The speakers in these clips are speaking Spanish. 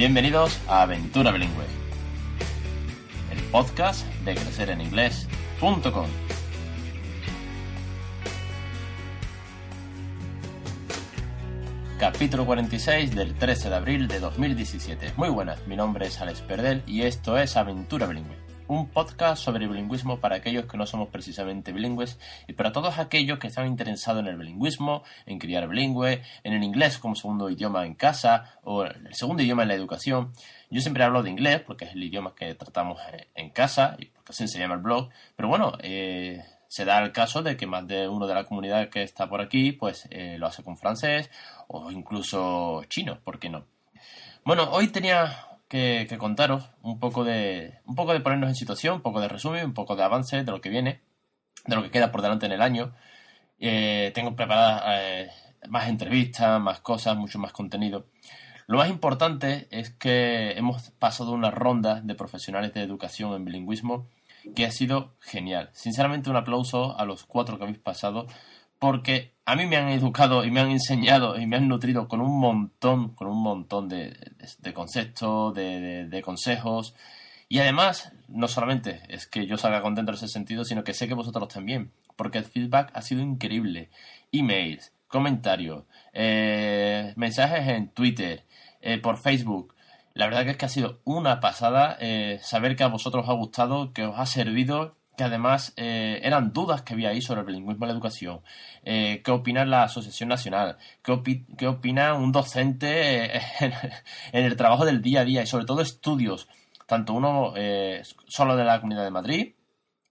Bienvenidos a Aventura Bilingüe, el podcast de crecereninglés.com. Capítulo 46 del 13 de abril de 2017. Muy buenas, mi nombre es Alex Perdel y esto es Aventura Bilingüe, un podcast sobre bilingüismo para aquellos que no somos precisamente bilingües y para todos aquellos que están interesados en el bilingüismo, en criar bilingüe, en el inglés como segundo idioma en casa o el segundo idioma en la educación. Yo siempre hablo de inglés porque es el idioma que tratamos en casa y porque así se llama el blog, pero bueno, eh, se da el caso de que más de uno de la comunidad que está por aquí pues eh, lo hace con francés o incluso chino, ¿por qué no? Bueno, hoy tenía que, contaros un poco de un poco de ponernos en situación, un poco de resumen, un poco de avance de lo que viene, de lo que queda por delante en el año. Eh, tengo preparadas eh, más entrevistas, más cosas, mucho más contenido. Lo más importante es que hemos pasado una ronda de profesionales de educación en bilingüismo que ha sido genial. Sinceramente un aplauso a los cuatro que habéis pasado porque a mí me han educado y me han enseñado y me han nutrido con un montón, con un montón de, conceptos, de, consejos. Y además, no solamente es que yo salga contento en ese sentido, sino que sé que vosotros también, porque el feedback ha sido increíble. Emails, comentarios, eh, mensajes en Twitter, eh, por Facebook, la verdad que es que ha sido una pasada eh, saber que a vosotros os ha gustado, que os ha servido, que además eh, eran dudas que había ahí sobre el bilingüismo en la educación. Eh, ¿Qué opina la Asociación Nacional? ¿Qué, opina un docente en, el trabajo del día a día? Y sobre todo estudios, tanto uno solo de la Comunidad de Madrid,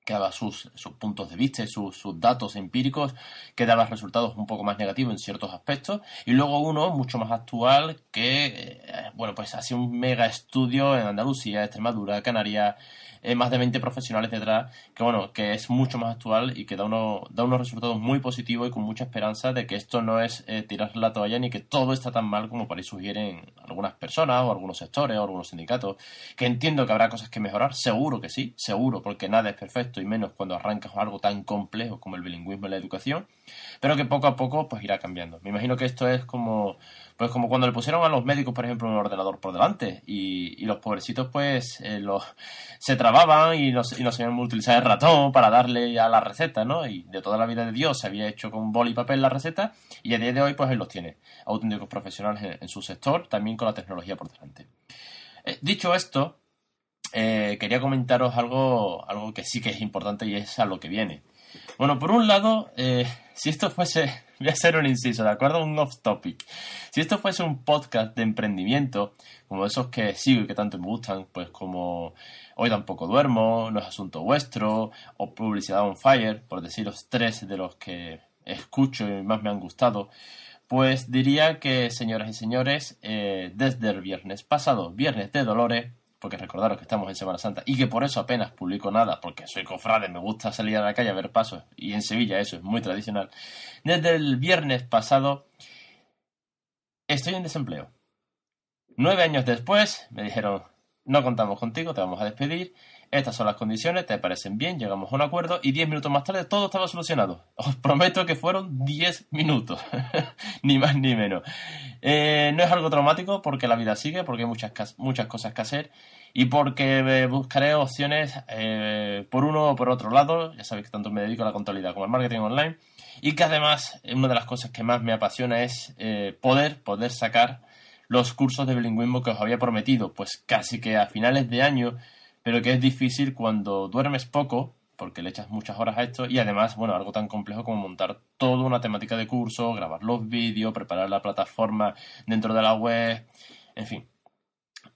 que daba sus, sus puntos de vista y sus, sus, datos empíricos, que daba resultados un poco más negativos en ciertos aspectos, y luego uno mucho más actual que, eh, bueno, pues ha sido un mega estudio en Andalucía, Extremadura, Canarias, eh, más de 20 profesionales detrás, que bueno, que es mucho más actual y que da, uno, da unos resultados muy positivos y con mucha esperanza de que esto no es eh, tirar la toalla ni que todo está tan mal como por ahí sugieren algunas personas o algunos sectores o algunos sindicatos, que entiendo que habrá cosas que mejorar, seguro que sí, seguro, porque nada es perfecto y menos cuando arrancas algo tan complejo como el bilingüismo en la educación, pero que poco a poco pues irá cambiando. Me imagino que esto es como pues como cuando le pusieron a los médicos, por ejemplo, un ordenador por delante y, los pobrecitos pues eh, los, se trababan y no, y no sabían utilizar el ratón para darle ya la receta, ¿no? Y de toda la vida de Dios se había hecho con boli y papel la receta y a día de hoy pues él los tiene, auténticos profesionales en, su sector, también con la tecnología por delante. Eh, dicho esto, eh, quería comentaros algo, algo que sí que es importante y es a lo que viene. Bueno, por un lado, si esto fuese voy a hacer un inciso, ¿de acuerdo? Un off topic. Si esto fuese un podcast de emprendimiento, como esos que sigo y que tanto me gustan, pues como Hoy tampoco duermo, No es asunto vuestro, o Publicidad on Fire, por decir los tres de los que escucho y más me han gustado, pues diría que, señoras y señores, eh, desde el viernes pasado, viernes de Dolores, porque recordaros que estamos en Semana Santa y que por eso apenas publico nada, porque soy cofrade, me gusta salir a la calle a ver pasos y en Sevilla eso es muy tradicional. Desde el viernes pasado estoy en desempleo. Nueve años después me dijeron, no contamos contigo, te vamos a despedir estas son las condiciones, te parecen bien, llegamos a un acuerdo y 10 minutos más tarde todo estaba solucionado. Os prometo que fueron 10 minutos, ni más ni menos. Eh, no es algo traumático porque la vida sigue, porque hay muchas, muchas cosas que hacer y porque eh, buscaré opciones eh, por uno o por otro lado. Ya sabéis que tanto me dedico a la contabilidad como al marketing online y que además una de las cosas que más me apasiona es poder, poder sacar los cursos de bilingüismo que os había prometido, pues casi que a finales de año pero que es difícil cuando duermes poco, porque le echas muchas horas a esto, y además, bueno, algo tan complejo como montar toda una temática de curso, grabar los vídeos, preparar la plataforma dentro de la web, en fin.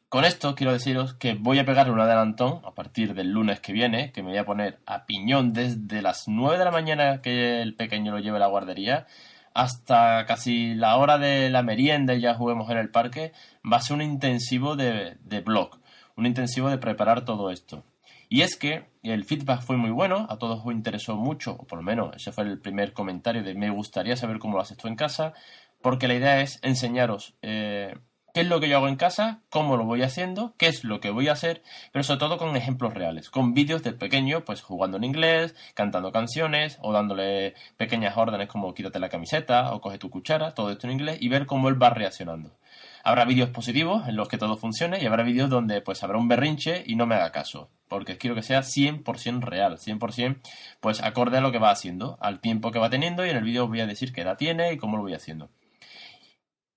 Con esto quiero deciros que voy a pegarle un adelantón a partir del lunes que viene, que me voy a poner a piñón desde las 9 de la mañana que el pequeño lo lleve a la guardería hasta casi la hora de la merienda y ya juguemos en el parque, va a ser un intensivo de, de blog un intensivo de preparar todo esto. Y es que el feedback fue muy bueno, a todos os interesó mucho, o por lo menos ese fue el primer comentario de me gustaría saber cómo lo haces tú en casa, porque la idea es enseñaros eh, qué es lo que yo hago en casa, cómo lo voy haciendo, qué es lo que voy a hacer, pero sobre todo con ejemplos reales, con vídeos del pequeño, pues jugando en inglés, cantando canciones o dándole pequeñas órdenes como quítate la camiseta o coge tu cuchara, todo esto en inglés y ver cómo él va reaccionando. Habrá vídeos positivos en los que todo funcione y habrá vídeos donde pues habrá un berrinche y no me haga caso, porque quiero que sea 100% real, 100% pues acorde a lo que va haciendo, al tiempo que va teniendo y en el vídeo voy a decir qué edad tiene y cómo lo voy haciendo.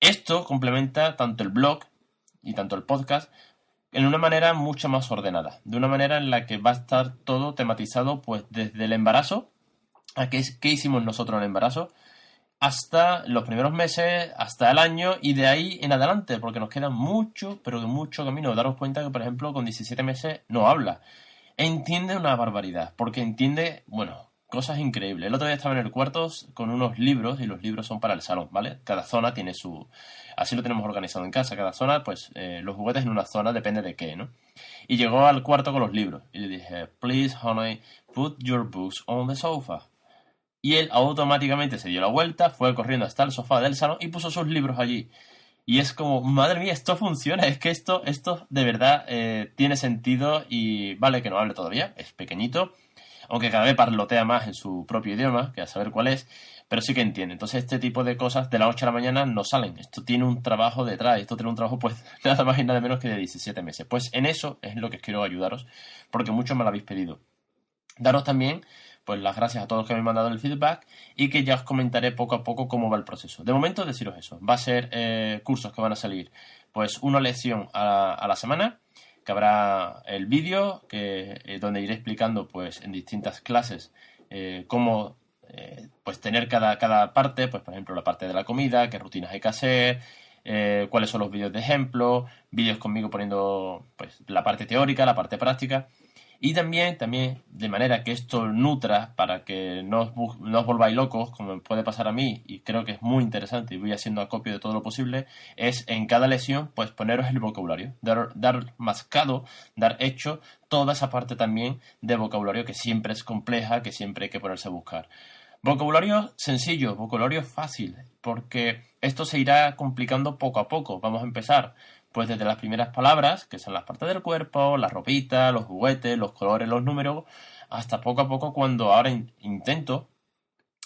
Esto complementa tanto el blog y tanto el podcast en una manera mucho más ordenada, de una manera en la que va a estar todo tematizado pues desde el embarazo, a qué, hicimos nosotros en el embarazo, hasta los primeros meses, hasta el año y de ahí en adelante, porque nos queda mucho, pero mucho camino. Daros cuenta que, por ejemplo, con 17 meses no habla. Entiende una barbaridad, porque entiende, bueno, cosas increíbles. El otro día estaba en el cuarto con unos libros y los libros son para el salón, ¿vale? Cada zona tiene su... Así lo tenemos organizado en casa. Cada zona, pues eh, los juguetes en una zona depende de qué, ¿no? Y llegó al cuarto con los libros y le dije, please, honey, put your books on the sofa. Y él automáticamente se dio la vuelta, fue corriendo hasta el sofá del salón y puso sus libros allí. Y es como, madre mía, esto funciona, es que esto, esto de verdad eh, tiene sentido y vale que no hable todavía, es pequeñito, aunque cada vez parlotea más en su propio idioma, que a saber cuál es, pero sí que entiende. Entonces este tipo de cosas de la 8 a la mañana no salen. Esto tiene un trabajo detrás, esto tiene un trabajo pues nada más y nada menos que de 17 meses. Pues en eso es lo que quiero ayudaros, porque mucho me lo habéis pedido. Daros también pues las gracias a todos los que me han mandado el feedback y que ya os comentaré poco a poco cómo va el proceso. De momento deciros eso, va a ser eh, cursos que van a salir pues una lección a, la semana que habrá el vídeo que eh, donde iré explicando pues en distintas clases eh, cómo pues tener cada, cada parte, pues por ejemplo la parte de la comida, qué rutinas hay que hacer, cuáles son los vídeos de ejemplo, vídeos conmigo poniendo pues la parte teórica, la parte práctica y también, también, de manera que esto nutra para que no os, volváis locos, como puede pasar a mí, y creo que es muy interesante y voy haciendo acopio de todo lo posible, es en cada lección, pues poneros el vocabulario, dar, dar mascado, dar hecho, toda esa parte también de vocabulario que siempre es compleja, que siempre hay que ponerse a buscar. Vocabulario sencillo, vocabulario fácil, porque esto se irá complicando poco a poco. Vamos a empezar pues desde las primeras palabras, que son las partes del cuerpo, la ropita, los juguetes, los colores, los números, hasta poco a poco cuando ahora intento,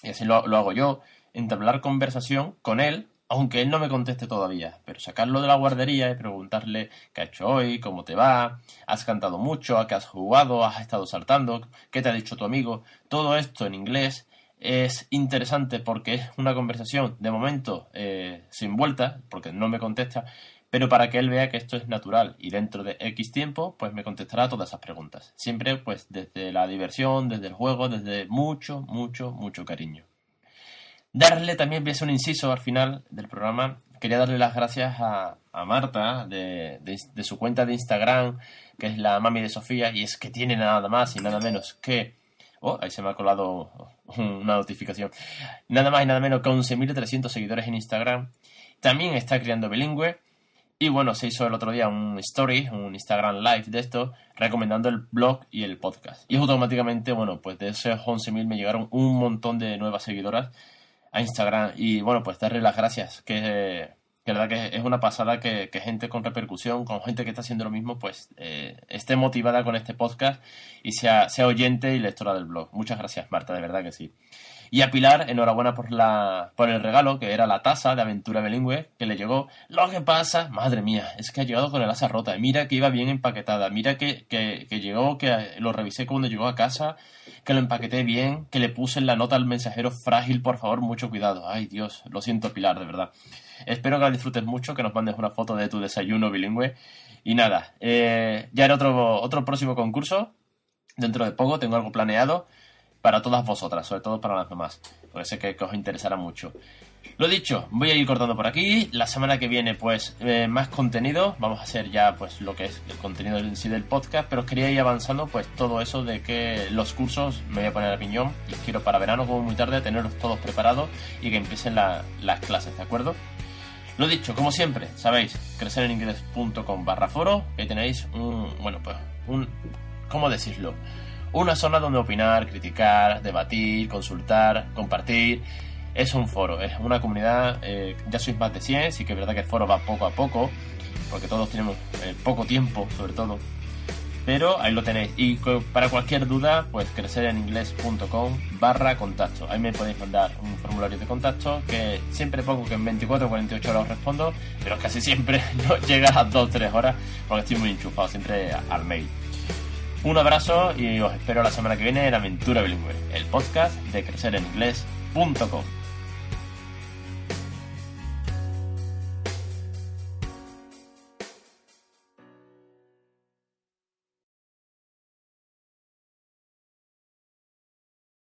y así lo, hago yo, entablar conversación con él, aunque él no me conteste todavía, pero sacarlo de la guardería y preguntarle qué ha hecho hoy, cómo te va, has cantado mucho, a qué has jugado, has estado saltando, qué te ha dicho tu amigo, todo esto en inglés es interesante porque es una conversación de momento eh, sin vuelta, porque no me contesta, pero para que él vea que esto es natural y dentro de X tiempo, pues me contestará todas esas preguntas. Siempre pues desde la diversión, desde el juego, desde mucho, mucho, mucho cariño. Darle también, voy a un inciso al final del programa, quería darle las gracias a, Marta de, de, su cuenta de Instagram, que es la mami de Sofía, y es que tiene nada más y nada menos que... Oh, ahí se me ha colado una notificación. Nada más y nada menos que 11.300 seguidores en Instagram. También está creando bilingüe y bueno, se hizo el otro día un story, un Instagram live de esto, recomendando el blog y el podcast. Y automáticamente, bueno, pues de esos 11.000 me llegaron un montón de nuevas seguidoras a Instagram. Y bueno, pues darle las gracias, que, que verdad que es una pasada que, gente con repercusión, con gente que está haciendo lo mismo, pues eh, esté motivada con este podcast y sea, sea oyente y lectora del blog. Muchas gracias, Marta, de verdad que sí. Y a Pilar, enhorabuena por, la, por el regalo, que era la taza de aventura bilingüe, que le llegó. Lo que pasa, madre mía, es que ha llegado con el asa rota. Mira que iba bien empaquetada, mira que, que, que llegó, que lo revisé cuando llegó a casa, que lo empaqueté bien, que le puse en la nota al mensajero frágil, por favor, mucho cuidado. Ay Dios, lo siento Pilar, de verdad. Espero que la disfrutes mucho, que nos mandes una foto de tu desayuno bilingüe. Y nada, eh, ya era otro, otro próximo concurso. Dentro de poco tengo algo planeado para todas vosotras, sobre todo para las mamás, porque sé que, os interesará mucho. Lo dicho, voy a ir cortando por aquí. La semana que viene, pues, eh, más contenido. Vamos a hacer ya, pues, lo que es el contenido en sí del podcast. Pero quería ir avanzando, pues, todo eso de que los cursos me voy a poner a piñón. Y quiero para verano, como muy tarde, tenerlos todos preparados y que empiecen las clases, ¿de acuerdo? Lo dicho, como siempre, sabéis, crecereninglés.com barra foro, que tenéis un, bueno, pues, un, ¿cómo decirlo? una zona donde opinar, criticar, debatir, consultar, compartir es un foro, es una comunidad, eh, ya sois más de 100, sí que es verdad que el foro va poco a poco, porque todos tenemos eh, poco tiempo, sobre todo. Pero ahí lo tenéis. Y para cualquier duda, pues crecereninglés.com barra contacto. Ahí me podéis mandar un formulario de contacto que siempre pongo que en 24 o 48 horas os respondo, pero casi siempre no llega a 2 o 3 horas porque estoy muy enchufado siempre al mail. Un abrazo y os espero la semana que viene en Aventura Bilingüe, el podcast de crecereninglés.com.